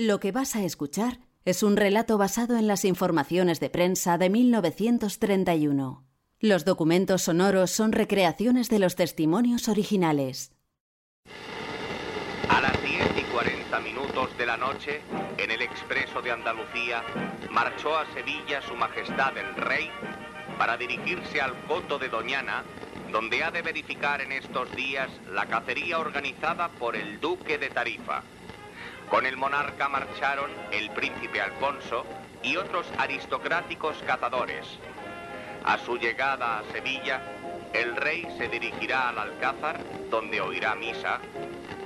Lo que vas a escuchar es un relato basado en las informaciones de prensa de 1931. Los documentos sonoros son recreaciones de los testimonios originales. A las 10 y 40 minutos de la noche, en el expreso de Andalucía, marchó a Sevilla Su Majestad el Rey para dirigirse al Coto de Doñana, donde ha de verificar en estos días la cacería organizada por el Duque de Tarifa. Con el monarca marcharon el príncipe Alfonso y otros aristocráticos cazadores. A su llegada a Sevilla, el rey se dirigirá al Alcázar, donde oirá misa,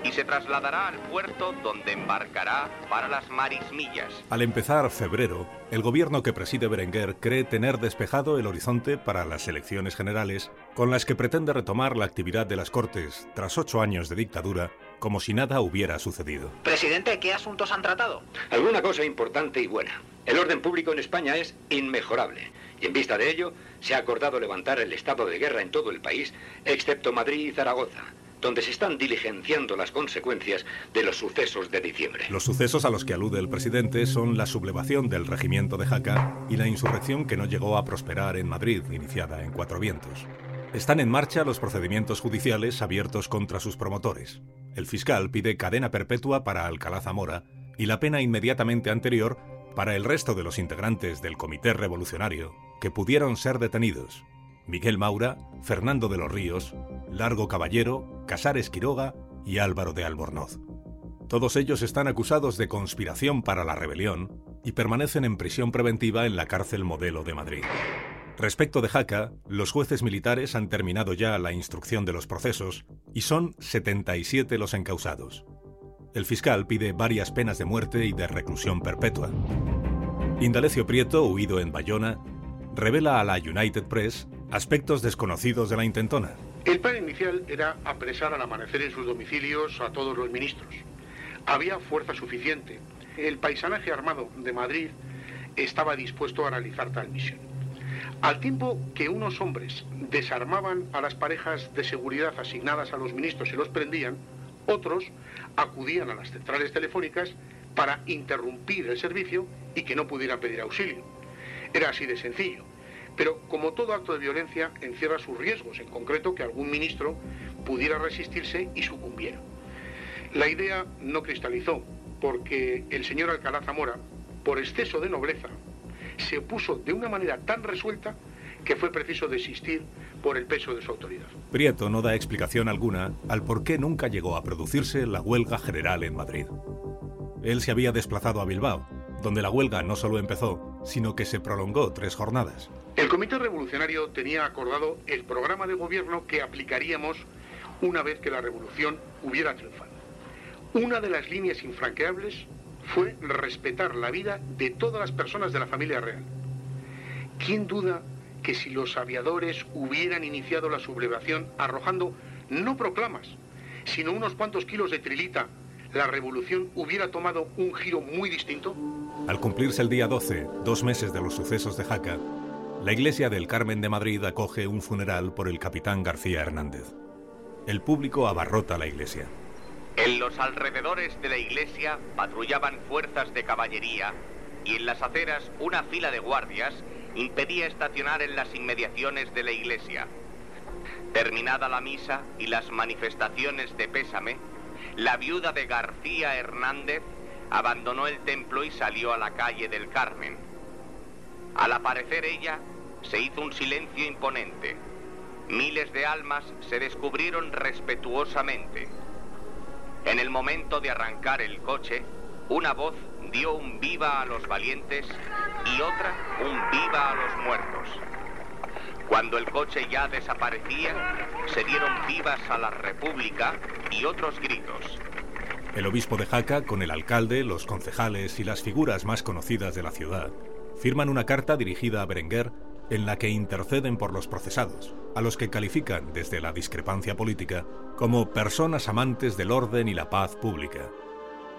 y se trasladará al puerto donde embarcará para las marismillas. Al empezar febrero, el gobierno que preside Berenguer cree tener despejado el horizonte para las elecciones generales, con las que pretende retomar la actividad de las Cortes tras ocho años de dictadura como si nada hubiera sucedido. Presidente, ¿qué asuntos han tratado? Alguna cosa importante y buena. El orden público en España es inmejorable. Y en vista de ello, se ha acordado levantar el estado de guerra en todo el país, excepto Madrid y Zaragoza, donde se están diligenciando las consecuencias de los sucesos de diciembre. Los sucesos a los que alude el presidente son la sublevación del regimiento de Jaca y la insurrección que no llegó a prosperar en Madrid, iniciada en Cuatro Vientos. Están en marcha los procedimientos judiciales abiertos contra sus promotores. El fiscal pide cadena perpetua para Alcalá Zamora y la pena inmediatamente anterior para el resto de los integrantes del Comité Revolucionario que pudieron ser detenidos. Miguel Maura, Fernando de los Ríos, Largo Caballero, Casares Quiroga y Álvaro de Albornoz. Todos ellos están acusados de conspiración para la rebelión y permanecen en prisión preventiva en la cárcel modelo de Madrid. Respecto de Jaca, los jueces militares han terminado ya la instrucción de los procesos y son 77 los encausados. El fiscal pide varias penas de muerte y de reclusión perpetua. Indalecio Prieto, huido en Bayona, revela a la United Press aspectos desconocidos de la intentona. El plan inicial era apresar al amanecer en sus domicilios a todos los ministros. Había fuerza suficiente. El paisanaje armado de Madrid estaba dispuesto a realizar tal misión. Al tiempo que unos hombres desarmaban a las parejas de seguridad asignadas a los ministros y los prendían, otros acudían a las centrales telefónicas para interrumpir el servicio y que no pudieran pedir auxilio. Era así de sencillo. Pero como todo acto de violencia encierra sus riesgos, en concreto que algún ministro pudiera resistirse y sucumbiera. La idea no cristalizó porque el señor Alcalá Zamora, por exceso de nobleza, se opuso de una manera tan resuelta que fue preciso desistir por el peso de su autoridad. Prieto no da explicación alguna al por qué nunca llegó a producirse la huelga general en Madrid. Él se había desplazado a Bilbao, donde la huelga no solo empezó, sino que se prolongó tres jornadas. El Comité Revolucionario tenía acordado el programa de gobierno que aplicaríamos una vez que la revolución hubiera triunfado. Una de las líneas infranqueables fue respetar la vida de todas las personas de la familia real. ¿Quién duda que si los aviadores hubieran iniciado la sublevación arrojando no proclamas, sino unos cuantos kilos de trilita, la revolución hubiera tomado un giro muy distinto? Al cumplirse el día 12, dos meses de los sucesos de Jaca, la iglesia del Carmen de Madrid acoge un funeral por el capitán García Hernández. El público abarrota la iglesia. En los alrededores de la iglesia patrullaban fuerzas de caballería y en las aceras una fila de guardias impedía estacionar en las inmediaciones de la iglesia. Terminada la misa y las manifestaciones de pésame, la viuda de García Hernández abandonó el templo y salió a la calle del Carmen. Al aparecer ella, se hizo un silencio imponente. Miles de almas se descubrieron respetuosamente. En el momento de arrancar el coche, una voz dio un viva a los valientes y otra un viva a los muertos. Cuando el coche ya desaparecía, se dieron vivas a la República y otros gritos. El obispo de Jaca, con el alcalde, los concejales y las figuras más conocidas de la ciudad, firman una carta dirigida a Berenguer en la que interceden por los procesados, a los que califican desde la discrepancia política como personas amantes del orden y la paz pública.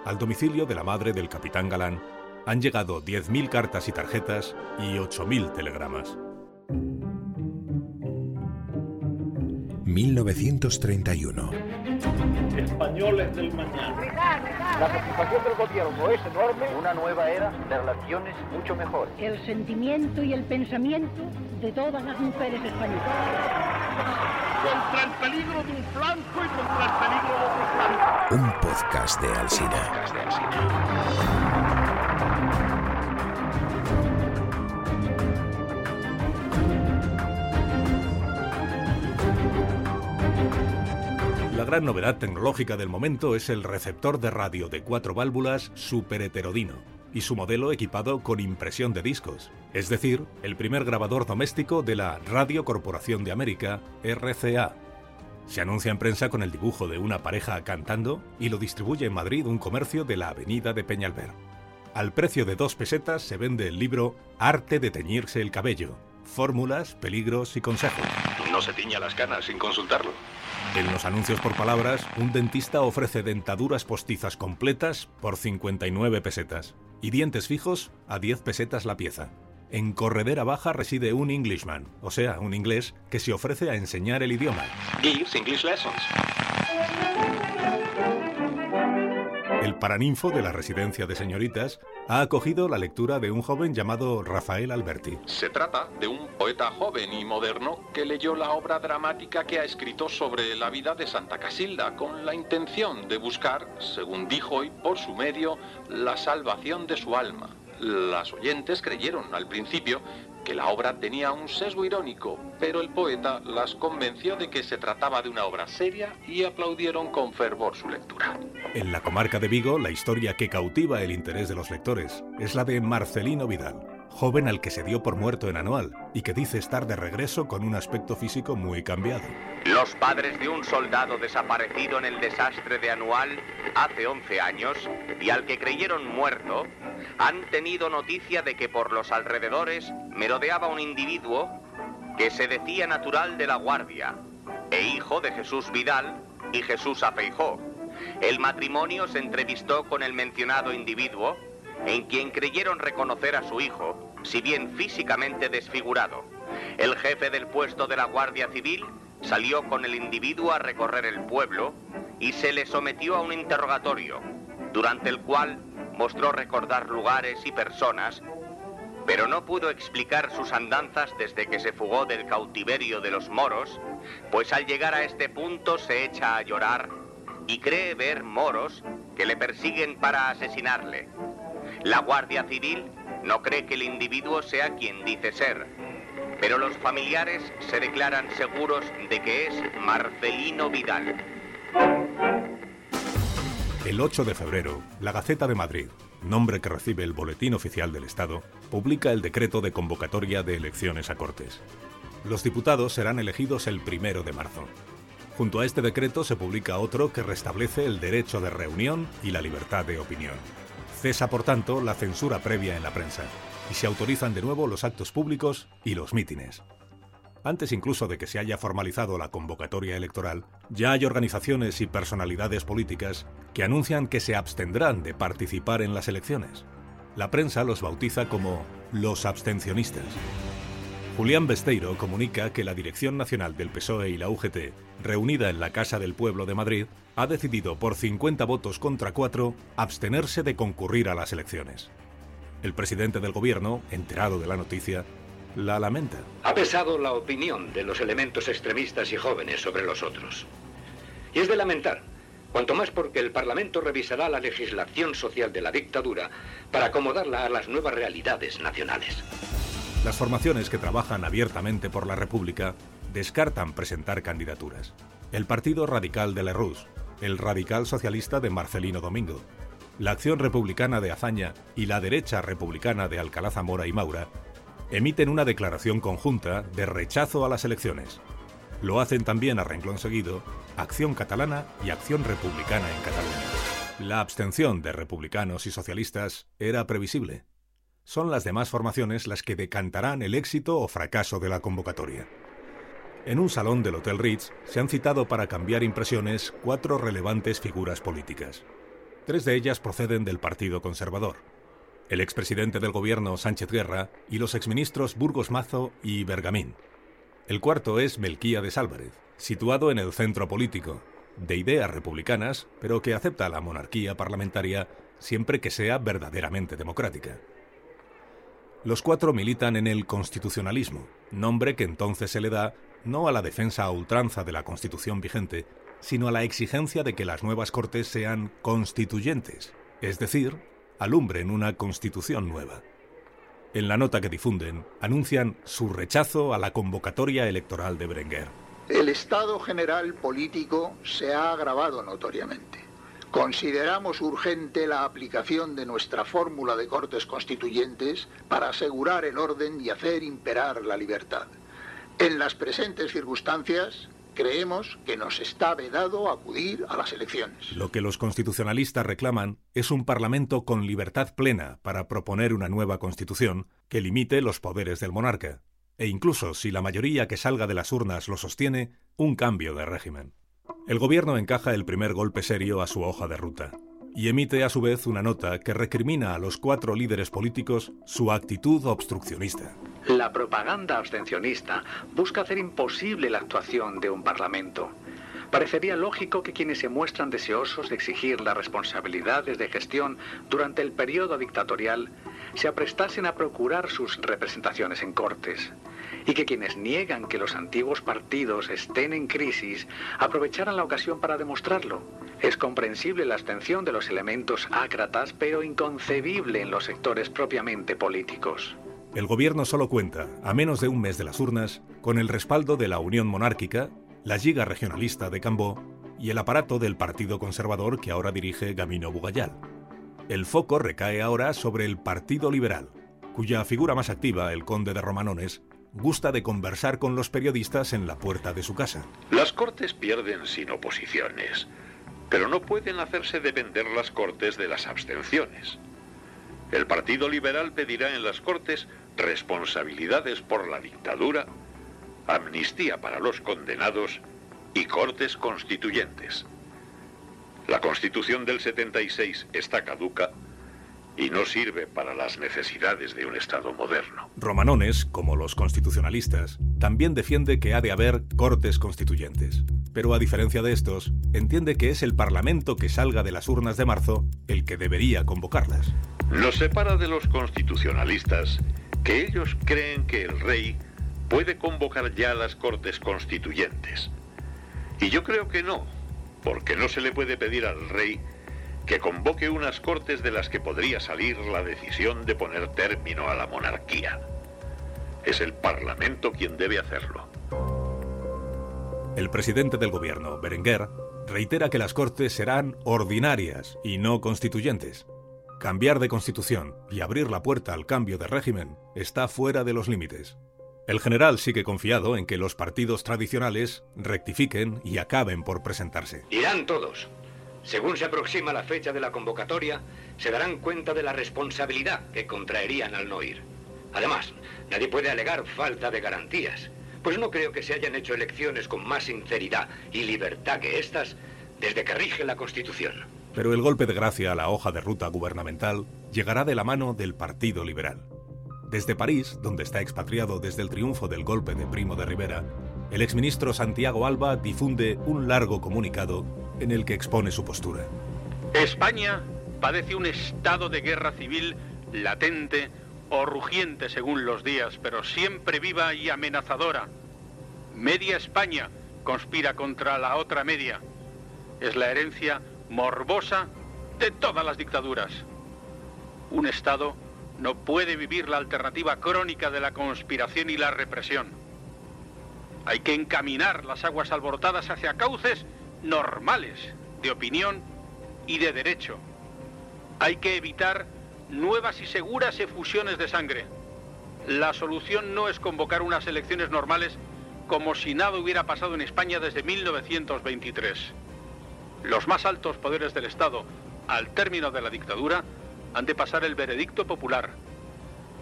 Al domicilio de la madre del capitán Galán han llegado 10.000 cartas y tarjetas y 8.000 telegramas. 1931. Españoles del mañana. La satisfacción del gobierno es enorme. Una nueva era de relaciones mucho mejor. El sentimiento y el pensamiento de todas las mujeres españolas. Contra el peligro de un flanco y contra el peligro de otro flanco. Un podcast de Alsina. La gran novedad tecnológica del momento es el receptor de radio de cuatro válvulas superheterodino y su modelo equipado con impresión de discos, es decir, el primer grabador doméstico de la Radio Corporación de América, RCA. Se anuncia en prensa con el dibujo de una pareja cantando y lo distribuye en Madrid un comercio de la avenida de Peñalver. Al precio de dos pesetas se vende el libro Arte de teñirse el cabello, fórmulas, peligros y consejos. No se tiña las canas sin consultarlo. En los anuncios por palabras, un dentista ofrece dentaduras postizas completas por 59 pesetas y dientes fijos a 10 pesetas la pieza. En Corredera Baja reside un Englishman, o sea, un inglés que se ofrece a enseñar el idioma. Gives English lessons. El paraninfo de la residencia de señoritas ha acogido la lectura de un joven llamado Rafael Alberti. Se trata de un poeta joven y moderno que leyó la obra dramática que ha escrito sobre la vida de Santa Casilda con la intención de buscar, según dijo y por su medio, la salvación de su alma. Las oyentes creyeron al principio que la obra tenía un sesgo irónico, pero el poeta las convenció de que se trataba de una obra seria y aplaudieron con fervor su lectura. En la comarca de Vigo, la historia que cautiva el interés de los lectores es la de Marcelino Vidal, joven al que se dio por muerto en Anual y que dice estar de regreso con un aspecto físico muy cambiado. Los padres de un soldado desaparecido en el desastre de Anual hace 11 años y al que creyeron muerto, han tenido noticia de que por los alrededores merodeaba un individuo que se decía natural de la Guardia e hijo de Jesús Vidal y Jesús Afeijó. El matrimonio se entrevistó con el mencionado individuo en quien creyeron reconocer a su hijo, si bien físicamente desfigurado. El jefe del puesto de la Guardia Civil salió con el individuo a recorrer el pueblo y se le sometió a un interrogatorio, durante el cual mostró recordar lugares y personas, pero no pudo explicar sus andanzas desde que se fugó del cautiverio de los moros, pues al llegar a este punto se echa a llorar y cree ver moros que le persiguen para asesinarle. La Guardia Civil no cree que el individuo sea quien dice ser, pero los familiares se declaran seguros de que es Marcelino Vidal. El 8 de febrero, la Gaceta de Madrid, nombre que recibe el Boletín Oficial del Estado, publica el decreto de convocatoria de elecciones a Cortes. Los diputados serán elegidos el primero de marzo. Junto a este decreto se publica otro que restablece el derecho de reunión y la libertad de opinión. Cesa, por tanto, la censura previa en la prensa y se autorizan de nuevo los actos públicos y los mítines. Antes incluso de que se haya formalizado la convocatoria electoral, ya hay organizaciones y personalidades políticas que anuncian que se abstendrán de participar en las elecciones. La prensa los bautiza como los abstencionistas. Julián Besteiro comunica que la Dirección Nacional del PSOE y la UGT, reunida en la Casa del Pueblo de Madrid, ha decidido por 50 votos contra 4 abstenerse de concurrir a las elecciones. El presidente del gobierno, enterado de la noticia, la lamenta. Ha pesado la opinión de los elementos extremistas y jóvenes sobre los otros. Y es de lamentar, cuanto más porque el Parlamento revisará la legislación social de la dictadura para acomodarla a las nuevas realidades nacionales. Las formaciones que trabajan abiertamente por la República descartan presentar candidaturas. El Partido Radical de Lerroux, el Radical Socialista de Marcelino Domingo, la Acción Republicana de Azaña y la Derecha Republicana de Alcalá Zamora y Maura emiten una declaración conjunta de rechazo a las elecciones. Lo hacen también a renglón seguido Acción Catalana y Acción Republicana en Cataluña. La abstención de republicanos y socialistas era previsible. Son las demás formaciones las que decantarán el éxito o fracaso de la convocatoria. En un salón del Hotel Ritz se han citado para cambiar impresiones cuatro relevantes figuras políticas. Tres de ellas proceden del Partido Conservador. El expresidente del gobierno Sánchez Guerra y los exministros Burgos Mazo y Bergamín. El cuarto es Melquía de Álvarez, situado en el centro político, de ideas republicanas, pero que acepta la monarquía parlamentaria siempre que sea verdaderamente democrática. Los cuatro militan en el constitucionalismo, nombre que entonces se le da no a la defensa a ultranza de la Constitución vigente, sino a la exigencia de que las nuevas Cortes sean constituyentes, es decir, alumbren una constitución nueva. En la nota que difunden, anuncian su rechazo a la convocatoria electoral de Berenguer. El estado general político se ha agravado notoriamente. Consideramos urgente la aplicación de nuestra fórmula de cortes constituyentes para asegurar el orden y hacer imperar la libertad. En las presentes circunstancias, creemos que nos está vedado acudir a las elecciones. Lo que los constitucionalistas reclaman es un Parlamento con libertad plena para proponer una nueva Constitución que limite los poderes del monarca, e incluso, si la mayoría que salga de las urnas lo sostiene, un cambio de régimen. El gobierno encaja el primer golpe serio a su hoja de ruta y emite a su vez una nota que recrimina a los cuatro líderes políticos su actitud obstruccionista. La propaganda abstencionista busca hacer imposible la actuación de un Parlamento. Parecería lógico que quienes se muestran deseosos de exigir las responsabilidades de gestión durante el periodo dictatorial se aprestasen a procurar sus representaciones en cortes y que quienes niegan que los antiguos partidos estén en crisis aprovecharan la ocasión para demostrarlo. Es comprensible la abstención de los elementos ácratas, pero inconcebible en los sectores propiamente políticos. El gobierno solo cuenta, a menos de un mes de las urnas, con el respaldo de la Unión Monárquica, la Liga Regionalista de Cambó y el aparato del Partido Conservador que ahora dirige Gamino Bugayal. El foco recae ahora sobre el Partido Liberal, cuya figura más activa, el conde de Romanones, gusta de conversar con los periodistas en la puerta de su casa. Las Cortes pierden sin oposiciones, pero no pueden hacerse depender las Cortes de las abstenciones. El Partido Liberal pedirá en las Cortes responsabilidades por la dictadura, amnistía para los condenados y Cortes constituyentes. La Constitución del 76 está caduca y no sirve para las necesidades de un Estado moderno. Romanones, como los constitucionalistas, también defiende que ha de haber cortes constituyentes. Pero a diferencia de estos, entiende que es el Parlamento que salga de las urnas de marzo el que debería convocarlas. Nos separa de los constitucionalistas que ellos creen que el rey puede convocar ya las cortes constituyentes. Y yo creo que no, porque no se le puede pedir al rey que convoque unas cortes de las que podría salir la decisión de poner término a la monarquía. Es el Parlamento quien debe hacerlo. El presidente del gobierno, Berenguer, reitera que las cortes serán ordinarias y no constituyentes. Cambiar de constitución y abrir la puerta al cambio de régimen está fuera de los límites. El general sigue confiado en que los partidos tradicionales rectifiquen y acaben por presentarse. Irán todos. Según se aproxima la fecha de la convocatoria, se darán cuenta de la responsabilidad que contraerían al no ir. Además, nadie puede alegar falta de garantías, pues no creo que se hayan hecho elecciones con más sinceridad y libertad que estas desde que rige la Constitución. Pero el golpe de gracia a la hoja de ruta gubernamental llegará de la mano del Partido Liberal. Desde París, donde está expatriado desde el triunfo del golpe de Primo de Rivera, el exministro Santiago Alba difunde un largo comunicado en el que expone su postura. España padece un estado de guerra civil latente o rugiente según los días, pero siempre viva y amenazadora. Media España conspira contra la otra media. Es la herencia morbosa de todas las dictaduras. Un Estado no puede vivir la alternativa crónica de la conspiración y la represión. Hay que encaminar las aguas alborotadas hacia cauces normales de opinión y de derecho. Hay que evitar nuevas y seguras efusiones de sangre. La solución no es convocar unas elecciones normales como si nada hubiera pasado en España desde 1923. Los más altos poderes del Estado, al término de la dictadura, han de pasar el veredicto popular.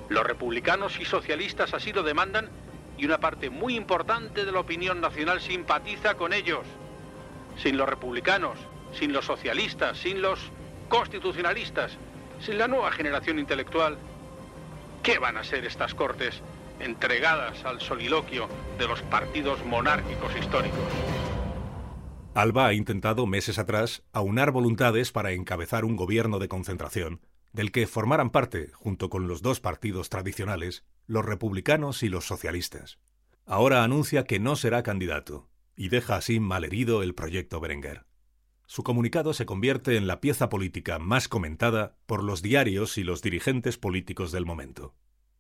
Los republicanos y socialistas así lo demandan y una parte muy importante de la opinión nacional simpatiza con ellos. Sin los republicanos, sin los socialistas, sin los constitucionalistas, sin la nueva generación intelectual, ¿qué van a ser estas cortes entregadas al soliloquio de los partidos monárquicos históricos? Alba ha intentado meses atrás aunar voluntades para encabezar un gobierno de concentración del que formaran parte, junto con los dos partidos tradicionales, los republicanos y los socialistas. Ahora anuncia que no será candidato y deja así malherido el proyecto Berenguer. Su comunicado se convierte en la pieza política más comentada por los diarios y los dirigentes políticos del momento.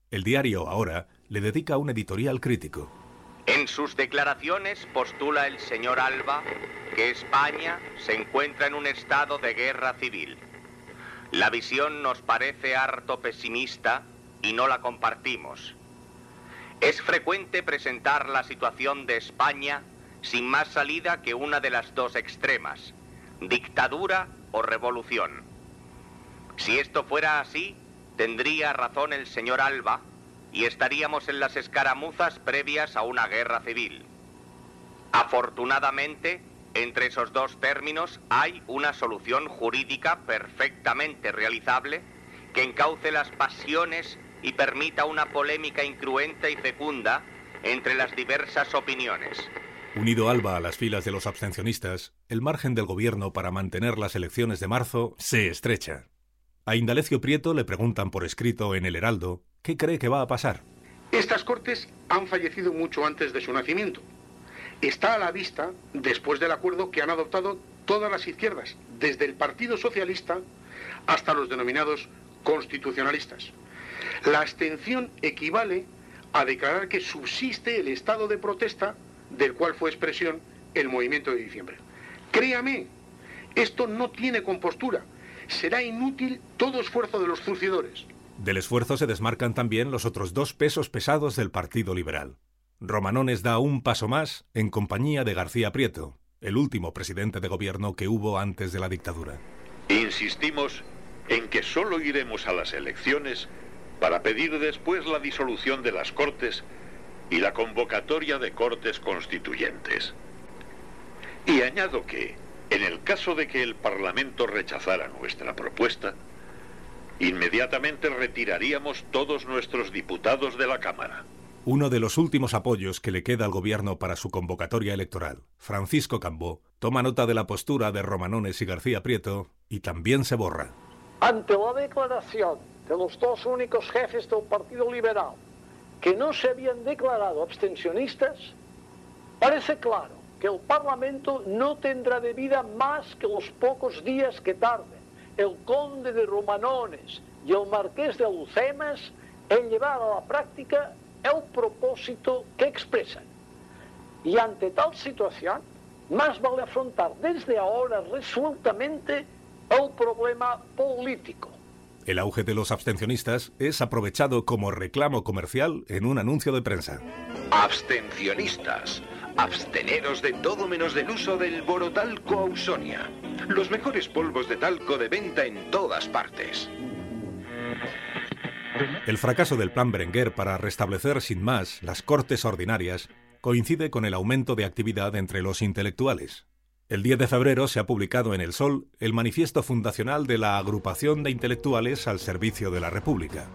El diario ahora le dedica un editorial crítico. En sus declaraciones postula el señor Alba que España se encuentra en un estado de guerra civil. La visión nos parece harto pesimista y no la compartimos. Es frecuente presentar la situación de España sin más salida que una de las dos extremas, dictadura o revolución. Si esto fuera así, tendría razón el señor Alba y estaríamos en las escaramuzas previas a una guerra civil. Afortunadamente, entre esos dos términos hay una solución jurídica perfectamente realizable que encauce las pasiones y permita una polémica incruenta y fecunda entre las diversas opiniones. Unido Alba a las filas de los abstencionistas, el margen del gobierno para mantener las elecciones de marzo se estrecha. A Indalecio Prieto le preguntan por escrito en El Heraldo qué cree que va a pasar. Estas cortes han fallecido mucho antes de su nacimiento. Está a la vista, después del acuerdo que han adoptado todas las izquierdas, desde el Partido Socialista hasta los denominados constitucionalistas. La abstención equivale a declarar que subsiste el estado de protesta del cual fue expresión el movimiento de diciembre. Créame, esto no tiene compostura. Será inútil todo esfuerzo de los zurcidores. Del esfuerzo se desmarcan también los otros dos pesos pesados del Partido Liberal. Romanones da un paso más en compañía de García Prieto, el último presidente de gobierno que hubo antes de la dictadura. Insistimos en que solo iremos a las elecciones para pedir después la disolución de las Cortes y la convocatoria de cortes constituyentes. Y añado que, en el caso de que el Parlamento rechazara nuestra propuesta, inmediatamente retiraríamos todos nuestros diputados de la Cámara. Uno de los últimos apoyos que le queda al gobierno para su convocatoria electoral, Francisco Cambó, toma nota de la postura de Romanones y García Prieto y también se borra. Ante la declaración de los dos únicos jefes del Partido Liberal que no se habían declarado abstencionistas, parece claro que el Parlamento no tendrá de vida más que los pocos días que tarden el conde de Romanones y el marqués de Lucemas en llevar a la práctica el propósito que expresan. Y ante tal situación, más vale afrontar desde ahora resueltamente el problema político el auge de los abstencionistas es aprovechado como reclamo comercial en un anuncio de prensa. Abstencionistas. Absteneros de todo menos del uso del borotalco ausonia. Los mejores polvos de talco de venta en todas partes. El fracaso del plan Berenguer para restablecer sin más las cortes ordinarias coincide con el aumento de actividad entre los intelectuales. El 10 de febrero se ha publicado en El Sol el manifiesto fundacional de la Agrupación de Intelectuales al Servicio de la República.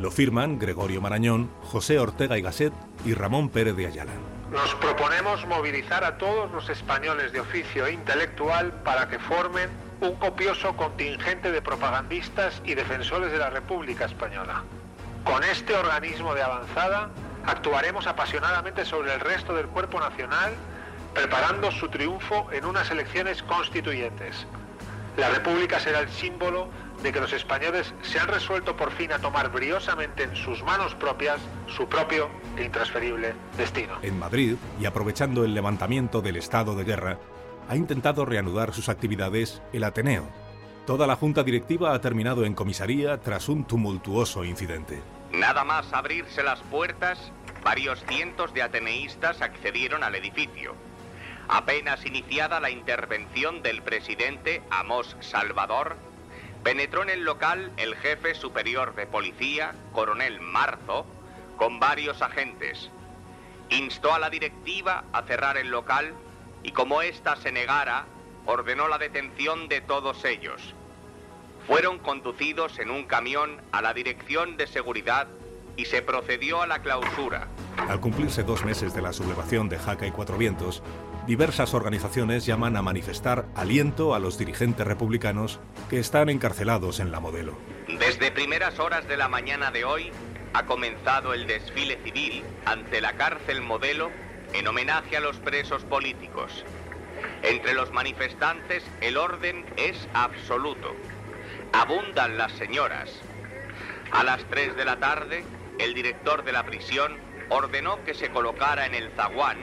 Lo firman Gregorio Marañón, José Ortega y Gasset y Ramón Pérez de Ayala. Nos proponemos movilizar a todos los españoles de oficio e intelectual para que formen un copioso contingente de propagandistas y defensores de la República Española. Con este organismo de avanzada actuaremos apasionadamente sobre el resto del cuerpo nacional preparando su triunfo en unas elecciones constituyentes. La República será el símbolo de que los españoles se han resuelto por fin a tomar briosamente en sus manos propias su propio e intransferible destino. En Madrid, y aprovechando el levantamiento del estado de guerra, ha intentado reanudar sus actividades el Ateneo. Toda la junta directiva ha terminado en comisaría tras un tumultuoso incidente. Nada más abrirse las puertas, varios cientos de ateneístas accedieron al edificio. Apenas iniciada la intervención del presidente Amos Salvador, penetró en el local el jefe superior de policía, coronel Marzo, con varios agentes. Instó a la directiva a cerrar el local y como ésta se negara, ordenó la detención de todos ellos. Fueron conducidos en un camión a la Dirección de Seguridad y se procedió a la clausura. Al cumplirse dos meses de la sublevación de Jaca y Cuatro Vientos, diversas organizaciones llaman a manifestar aliento a los dirigentes republicanos que están encarcelados en la modelo. Desde primeras horas de la mañana de hoy ha comenzado el desfile civil ante la cárcel modelo en homenaje a los presos políticos. Entre los manifestantes el orden es absoluto. Abundan las señoras. A las 3 de la tarde, el director de la prisión ordenó que se colocara en el zaguán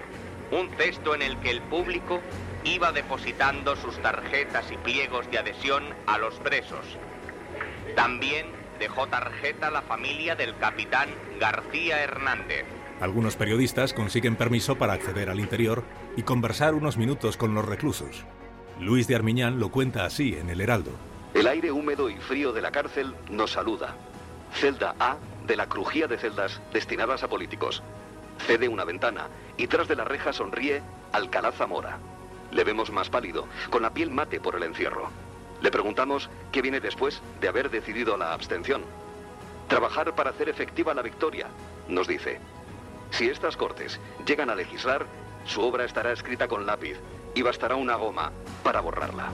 un cesto en el que el público iba depositando sus tarjetas y pliegos de adhesión a los presos. También dejó tarjeta la familia del capitán García Hernández. Algunos periodistas consiguen permiso para acceder al interior y conversar unos minutos con los reclusos. Luis de Armiñán lo cuenta así en El Heraldo. El aire húmedo y frío de la cárcel nos saluda. Celda A de la crujía de celdas destinadas a políticos. Cede una ventana y tras de la reja sonríe Alcalá Zamora. Le vemos más pálido, con la piel mate por el encierro. Le preguntamos qué viene después de haber decidido la abstención. Trabajar para hacer efectiva la victoria, nos dice. Si estas cortes llegan a legislar, su obra estará escrita con lápiz y bastará una goma para borrarla.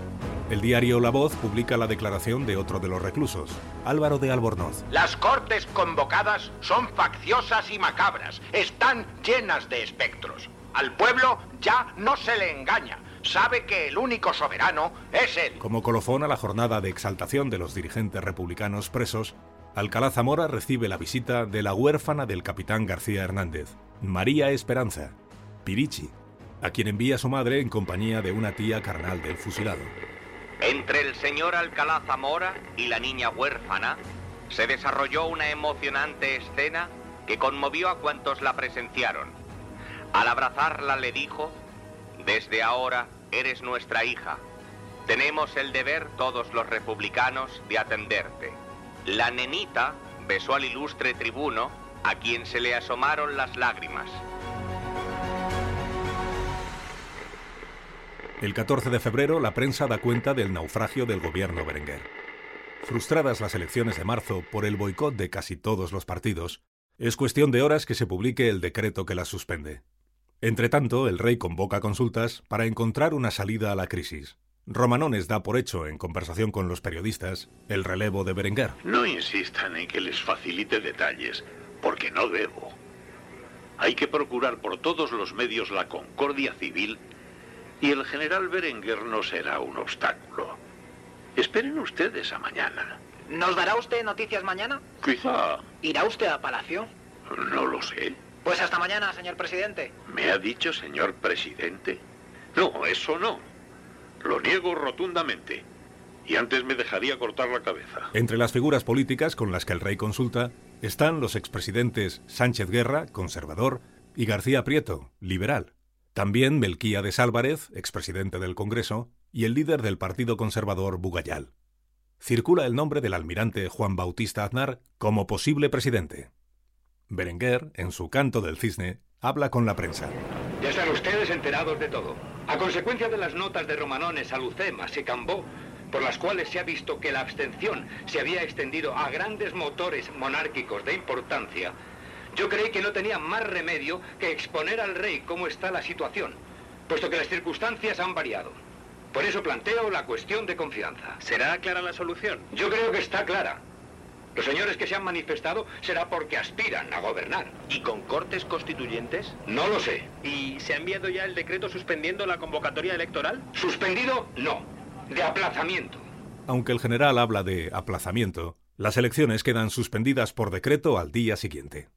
El diario La Voz publica la declaración de otro de los reclusos, Álvaro de Albornoz. Las cortes convocadas son facciosas y macabras, están llenas de espectros. Al pueblo ya no se le engaña, sabe que el único soberano es él. Como colofón a la jornada de exaltación de los dirigentes republicanos presos, Alcalá Zamora recibe la visita de la huérfana del capitán García Hernández, María Esperanza, Pirichi, a quien envía su madre en compañía de una tía carnal del fusilado. Entre el señor Alcalá Zamora y la niña huérfana se desarrolló una emocionante escena que conmovió a cuantos la presenciaron. Al abrazarla le dijo, desde ahora eres nuestra hija. Tenemos el deber todos los republicanos de atenderte. La nenita besó al ilustre tribuno a quien se le asomaron las lágrimas. El 14 de febrero, la prensa da cuenta del naufragio del gobierno Berenguer. Frustradas las elecciones de marzo por el boicot de casi todos los partidos, es cuestión de horas que se publique el decreto que las suspende. Entretanto, el rey convoca consultas para encontrar una salida a la crisis. Romanones da por hecho, en conversación con los periodistas, el relevo de Berenguer. No insistan en que les facilite detalles, porque no debo. Hay que procurar por todos los medios la concordia civil y el general Berenguer no será un obstáculo. Esperen ustedes a mañana. ¿Nos dará usted noticias mañana? Quizá. ¿Irá usted a Palacio? No lo sé. Pues hasta mañana, señor presidente. ¿Me ha dicho señor presidente? No, eso no. Lo niego rotundamente. Y antes me dejaría cortar la cabeza. Entre las figuras políticas con las que el rey consulta están los expresidentes Sánchez Guerra, conservador, y García Prieto, liberal. También Melquíades Álvarez, expresidente del Congreso, y el líder del Partido Conservador Bugayal. Circula el nombre del almirante Juan Bautista Aznar como posible presidente. Berenguer, en su canto del cisne, habla con la prensa. Ya están ustedes enterados de todo. A consecuencia de las notas de Romanones a Lucemas y Cambó, por las cuales se ha visto que la abstención se había extendido a grandes motores monárquicos de importancia, yo creí que no tenía más remedio que exponer al rey cómo está la situación, puesto que las circunstancias han variado. Por eso planteo la cuestión de confianza. ¿Será clara la solución? Yo creo que está clara. Los señores que se han manifestado será porque aspiran a gobernar. ¿Y con cortes constituyentes? No lo sé. ¿Y se ha enviado ya el decreto suspendiendo la convocatoria electoral? Suspendido, no. De aplazamiento. Aunque el general habla de aplazamiento, las elecciones quedan suspendidas por decreto al día siguiente.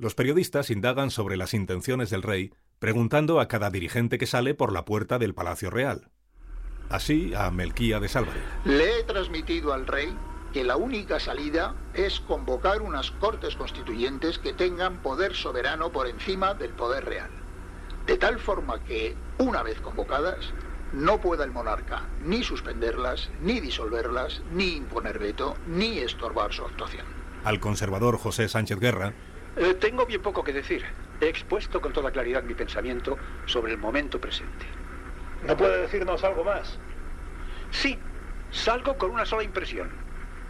Los periodistas indagan sobre las intenciones del rey, preguntando a cada dirigente que sale por la puerta del Palacio Real. Así a Melquía de Álvarez. Le he transmitido al rey que la única salida es convocar unas cortes constituyentes que tengan poder soberano por encima del poder real. De tal forma que, una vez convocadas, no pueda el monarca ni suspenderlas, ni disolverlas, ni imponer veto, ni estorbar su actuación. Al conservador José Sánchez Guerra eh, tengo bien poco que decir. He expuesto con toda claridad mi pensamiento sobre el momento presente. ¿No puede decirnos algo más? Sí, salgo con una sola impresión.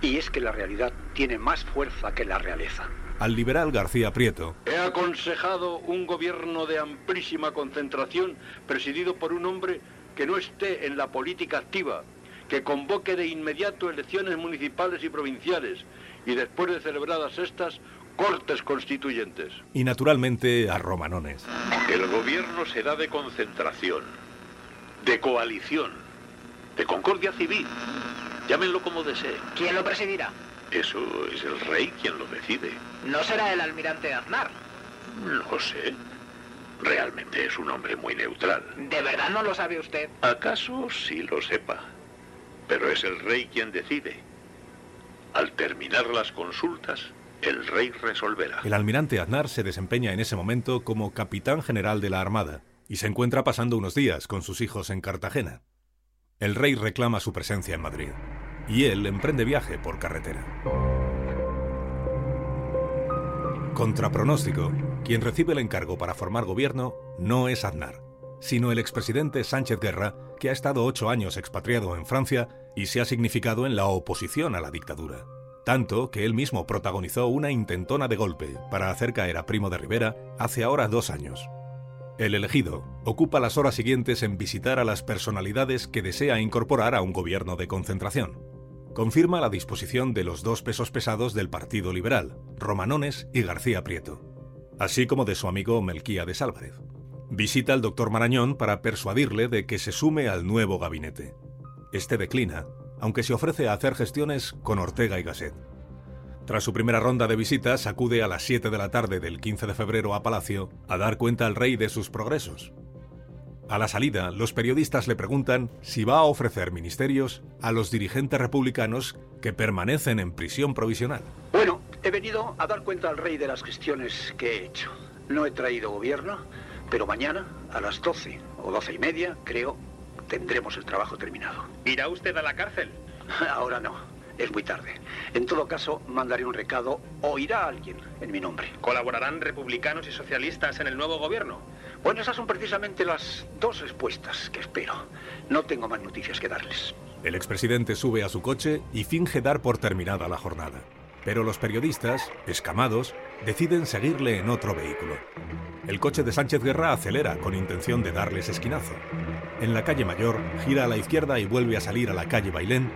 Y es que la realidad tiene más fuerza que la realeza. al liberal García Prieto. He aconsejado un gobierno de amplísima concentración presidido por un hombre que no esté en la política activa, que convoque de inmediato elecciones municipales y provinciales y después de celebradas estas, cortes constituyentes. Y naturalmente a Romanones. El gobierno será de concentración, de coalición, de concordia civil. Llámenlo como deseen. ¿Quién lo presidirá? Eso es el rey quien lo decide. ¿No será el almirante Aznar? No sé. Realmente es un hombre muy neutral. ¿De verdad no lo sabe usted? ¿Acaso sí lo sepa? Pero es el rey quien decide. Al terminar las consultas, el rey resolverá. El almirante Aznar se desempeña en ese momento como capitán general de la Armada y se encuentra pasando unos días con sus hijos en Cartagena. El rey reclama su presencia en Madrid y él emprende viaje por carretera. Contra pronóstico, quien recibe el encargo para formar gobierno no es Aznar, sino el expresidente Sánchez Guerra, que ha estado ocho años expatriado en Francia y se ha significado en la oposición a la dictadura. Tanto que él mismo protagonizó una intentona de golpe para hacer caer a Primo de Rivera hace ahora dos años. El elegido ocupa las horas siguientes en visitar a las personalidades que desea incorporar a un gobierno de concentración. Confirma la disposición de los dos pesos pesados del Partido Liberal, Romanones y García Prieto, así como de su amigo Melquía de Álvarez. Visita al doctor Marañón para persuadirle de que se sume al nuevo gabinete. Este declina, aunque se ofrece a hacer gestiones con Ortega y Gasset. Tras su primera ronda de visitas, acude a las 7 de la tarde del 15 de febrero a Palacio a dar cuenta al rey de sus progresos. A la salida, los periodistas le preguntan si va a ofrecer ministerios a los dirigentes republicanos que permanecen en prisión provisional. Bueno, he venido a dar cuenta al rey de las gestiones que he hecho. No he traído gobierno, pero mañana, a las 12 o 12 y media, creo, tendremos el trabajo terminado. ¿Irá usted a la cárcel? Ahora no, es muy tarde. En todo caso, mandaré un recado o irá alguien en mi nombre. ¿Colaborarán republicanos y socialistas en el nuevo gobierno? Bueno, esas son precisamente las dos respuestas que espero. No tengo más noticias que darles. El expresidente sube a su coche y finge dar por terminada la jornada. Pero los periodistas, escamados, deciden seguirle en otro vehículo. El coche de Sánchez Guerra acelera con intención de darles esquinazo. En la calle Mayor gira a la izquierda y vuelve a salir a la calle Bailén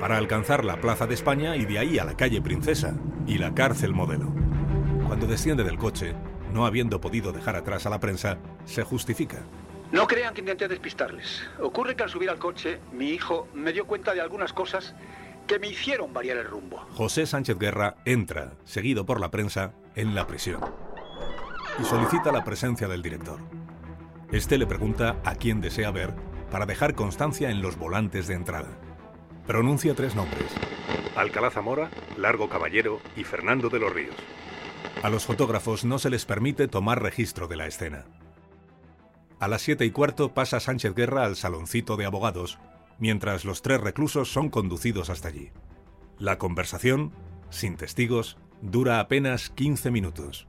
para alcanzar la Plaza de España y de ahí a la calle Princesa y la cárcel Modelo. Cuando desciende del coche, no habiendo podido dejar atrás a la prensa, se justifica. No crean que intenté despistarles. Ocurre que al subir al coche, mi hijo me dio cuenta de algunas cosas que me hicieron variar el rumbo. José Sánchez Guerra entra, seguido por la prensa, en la prisión y solicita la presencia del director. Este le pregunta a quién desea ver para dejar constancia en los volantes de entrada. Pronuncia tres nombres. Alcalá Zamora, Largo Caballero y Fernando de los Ríos. A los fotógrafos no se les permite tomar registro de la escena. A las siete y cuarto pasa Sánchez Guerra al saloncito de abogados, mientras los tres reclusos son conducidos hasta allí. La conversación, sin testigos, dura apenas 15 minutos.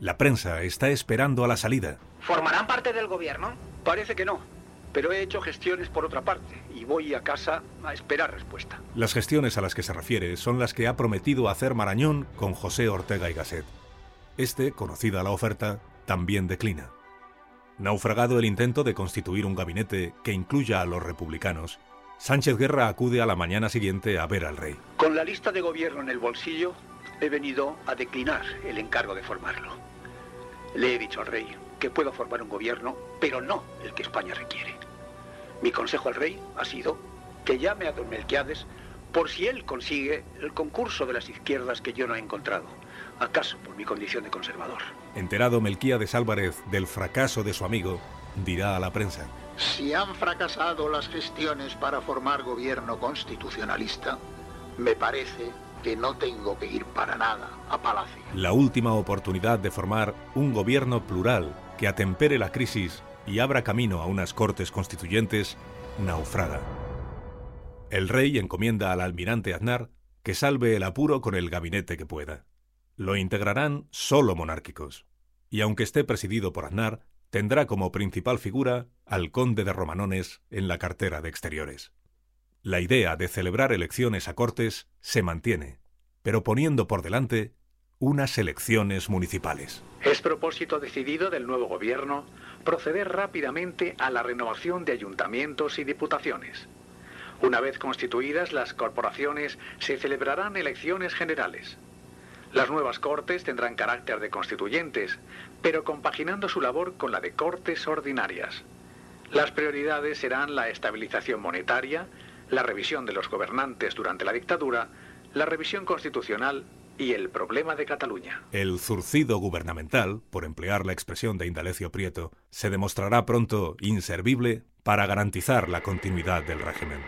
La prensa está esperando a la salida. ¿Formarán parte del gobierno? Parece que no, pero he hecho gestiones por otra parte y voy a casa a esperar respuesta. Las gestiones a las que se refiere son las que ha prometido hacer Marañón con José Ortega y Gasset. Este, conocida la oferta, también declina. Naufragado el intento de constituir un gabinete que incluya a los republicanos, Sánchez Guerra acude a la mañana siguiente a ver al rey. Con la lista de gobierno en el bolsillo, he venido a declinar el encargo de formarlo. Le he dicho al rey que puedo formar un gobierno, pero no el que España requiere. Mi consejo al rey ha sido que llame a don Melquiades por si él consigue el concurso de las izquierdas que yo no he encontrado, acaso por mi condición de conservador. Enterado Melquíades Álvarez del fracaso de su amigo, dirá a la prensa. Si han fracasado las gestiones para formar gobierno constitucionalista, me parece que no tengo que ir para nada a Palacio. La última oportunidad de formar un gobierno plural que atempere la crisis y abra camino a unas cortes constituyentes naufraga. El rey encomienda al almirante Aznar que salve el apuro con el gabinete que pueda. Lo integrarán solo monárquicos. Y aunque esté presidido por Aznar, tendrá como principal figura al conde de Romanones en la cartera de Exteriores. La idea de celebrar elecciones a Cortes se mantiene, pero poniendo por delante unas elecciones municipales. Es propósito decidido del nuevo gobierno proceder rápidamente a la renovación de ayuntamientos y diputaciones. Una vez constituidas las corporaciones, se celebrarán elecciones generales. Las nuevas cortes tendrán carácter de constituyentes, pero compaginando su labor con la de cortes ordinarias. Las prioridades serán la estabilización monetaria, la revisión de los gobernantes durante la dictadura, la revisión constitucional y el problema de Cataluña. El zurcido gubernamental, por emplear la expresión de Indalecio Prieto, se demostrará pronto inservible para garantizar la continuidad del régimen.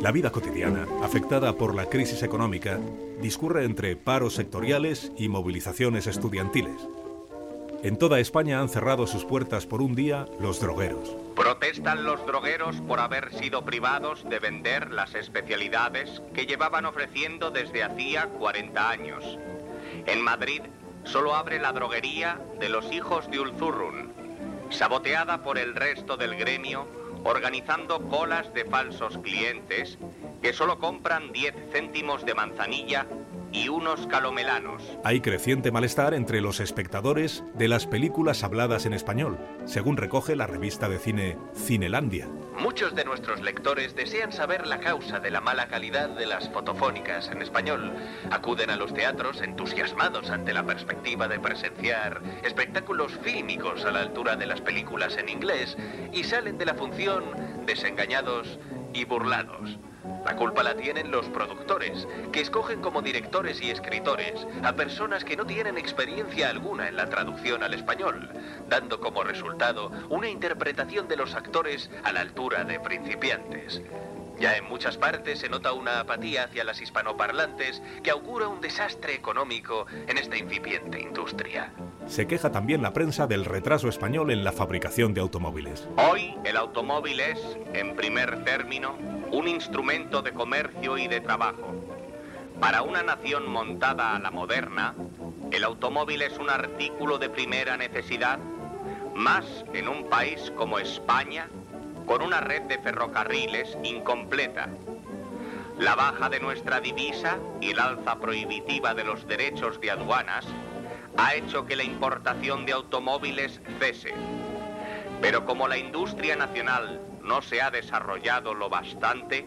La vida cotidiana, afectada por la crisis económica, discurre entre paros sectoriales y movilizaciones estudiantiles. En toda España han cerrado sus puertas por un día los drogueros. Protestan los drogueros por haber sido privados de vender las especialidades que llevaban ofreciendo desde hacía 40 años. En Madrid solo abre la droguería de los hijos de Ulzurrun, saboteada por el resto del gremio, organizando colas de falsos clientes que solo compran 10 céntimos de manzanilla y unos calomelanos. Hay creciente malestar entre los espectadores de las películas habladas en español, según recoge la revista de cine Cinelandia. Muchos de nuestros lectores desean saber la causa de la mala calidad de las fotofónicas en español. Acuden a los teatros entusiasmados ante la perspectiva de presenciar espectáculos fílmicos a la altura de las películas en inglés y salen de la función desengañados y burlados. La culpa la tienen los productores, que escogen como directores y escritores a personas que no tienen experiencia alguna en la traducción al español, dando como resultado una interpretación de los actores a la altura de principiantes. Ya en muchas partes se nota una apatía hacia las hispanoparlantes que augura un desastre económico en esta incipiente industria. Se queja también la prensa del retraso español en la fabricación de automóviles. Hoy el automóvil es, en primer término, un instrumento de comercio y de trabajo. Para una nación montada a la moderna, el automóvil es un artículo de primera necesidad, más en un país como España, con una red de ferrocarriles incompleta. La baja de nuestra divisa y el alza prohibitiva de los derechos de aduanas ha hecho que la importación de automóviles cese. Pero como la industria nacional no se ha desarrollado lo bastante,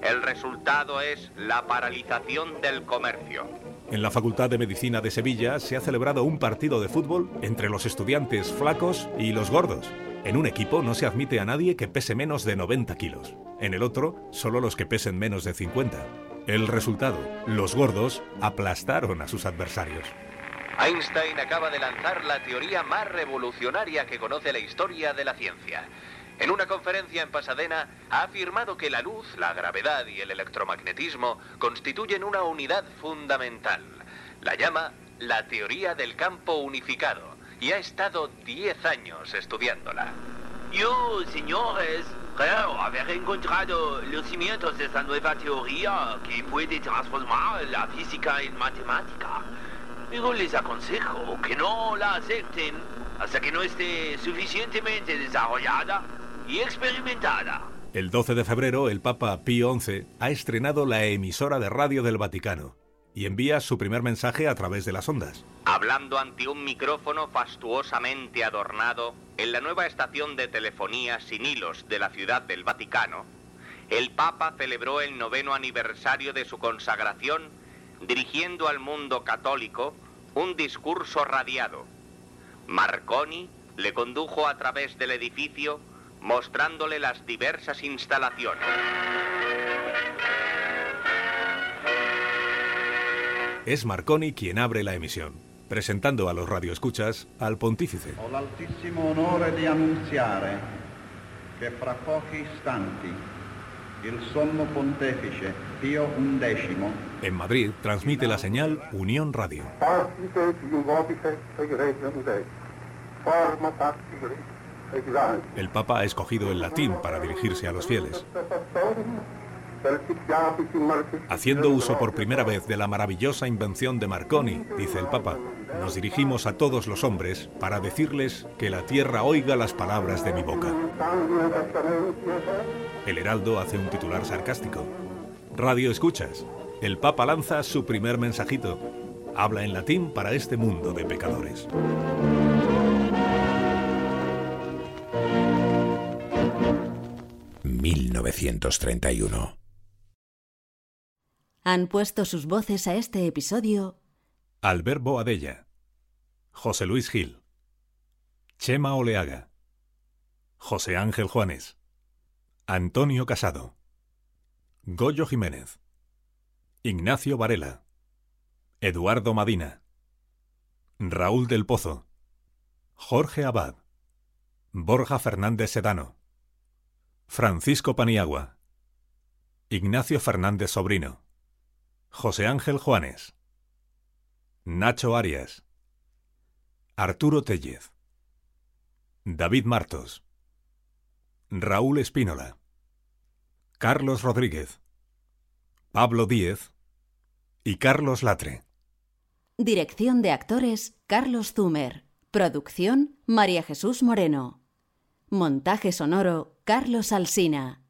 el resultado es la paralización del comercio. En la Facultad de Medicina de Sevilla se ha celebrado un partido de fútbol entre los estudiantes flacos y los gordos. En un equipo no se admite a nadie que pese menos de 90 kilos. En el otro, solo los que pesen menos de 50. El resultado, los gordos aplastaron a sus adversarios. Einstein acaba de lanzar la teoría más revolucionaria que conoce la historia de la ciencia. En una conferencia en Pasadena ha afirmado que la luz, la gravedad y el electromagnetismo constituyen una unidad fundamental. La llama la teoría del campo unificado y ha estado 10 años estudiándola. Yo, señores, creo haber encontrado los cimientos de esta nueva teoría que puede transformar la física en matemática. Pero les aconsejo que no la acepten hasta que no esté suficientemente desarrollada y experimentada. El 12 de febrero, el Papa Pío XI ha estrenado la emisora de radio del Vaticano y envía su primer mensaje a través de las ondas. Hablando ante un micrófono fastuosamente adornado en la nueva estación de telefonía sin hilos de la ciudad del Vaticano, el Papa celebró el noveno aniversario de su consagración dirigiendo al mundo católico un discurso radiado. Marconi le condujo a través del edificio mostrándole las diversas instalaciones. Es Marconi quien abre la emisión, presentando a los radioescuchas al pontífice. Ho l'altissimo onore di annunziare che fra pochi istanti il sommo pontefice Pio XI En Madrid transmite la señal Unión Radio. El Papa ha escogido el latín para dirigirse a los fieles. Haciendo uso por primera vez de la maravillosa invención de Marconi, dice el Papa, nos dirigimos a todos los hombres para decirles que la tierra oiga las palabras de mi boca. El Heraldo hace un titular sarcástico. Radio escuchas. el Papa lanza su primer mensajito. Habla en latín para este mundo de pecadores. ...1931... Han puesto sus voces a este episodio. Albert Boadella, José Luis Gil, Chema Oleaga, José Ángel Juanes, Antonio Casado, Goyo Jiménez, Ignacio Varela, Eduardo Madina, Raúl del Pozo, Jorge Abad, Borja Fernández Sedano, Francisco Paniagua, Ignacio Fernández Sobrino, José Ángel Juanes, Nacho Arias, Arturo Tellez, David Martos, Raúl Espínola, Carlos Rodríguez, Pablo Díez y Carlos Latre. Dirección de actores Carlos Zumer. Producción María Jesús Moreno. Montaje sonoro Carlos Alsina.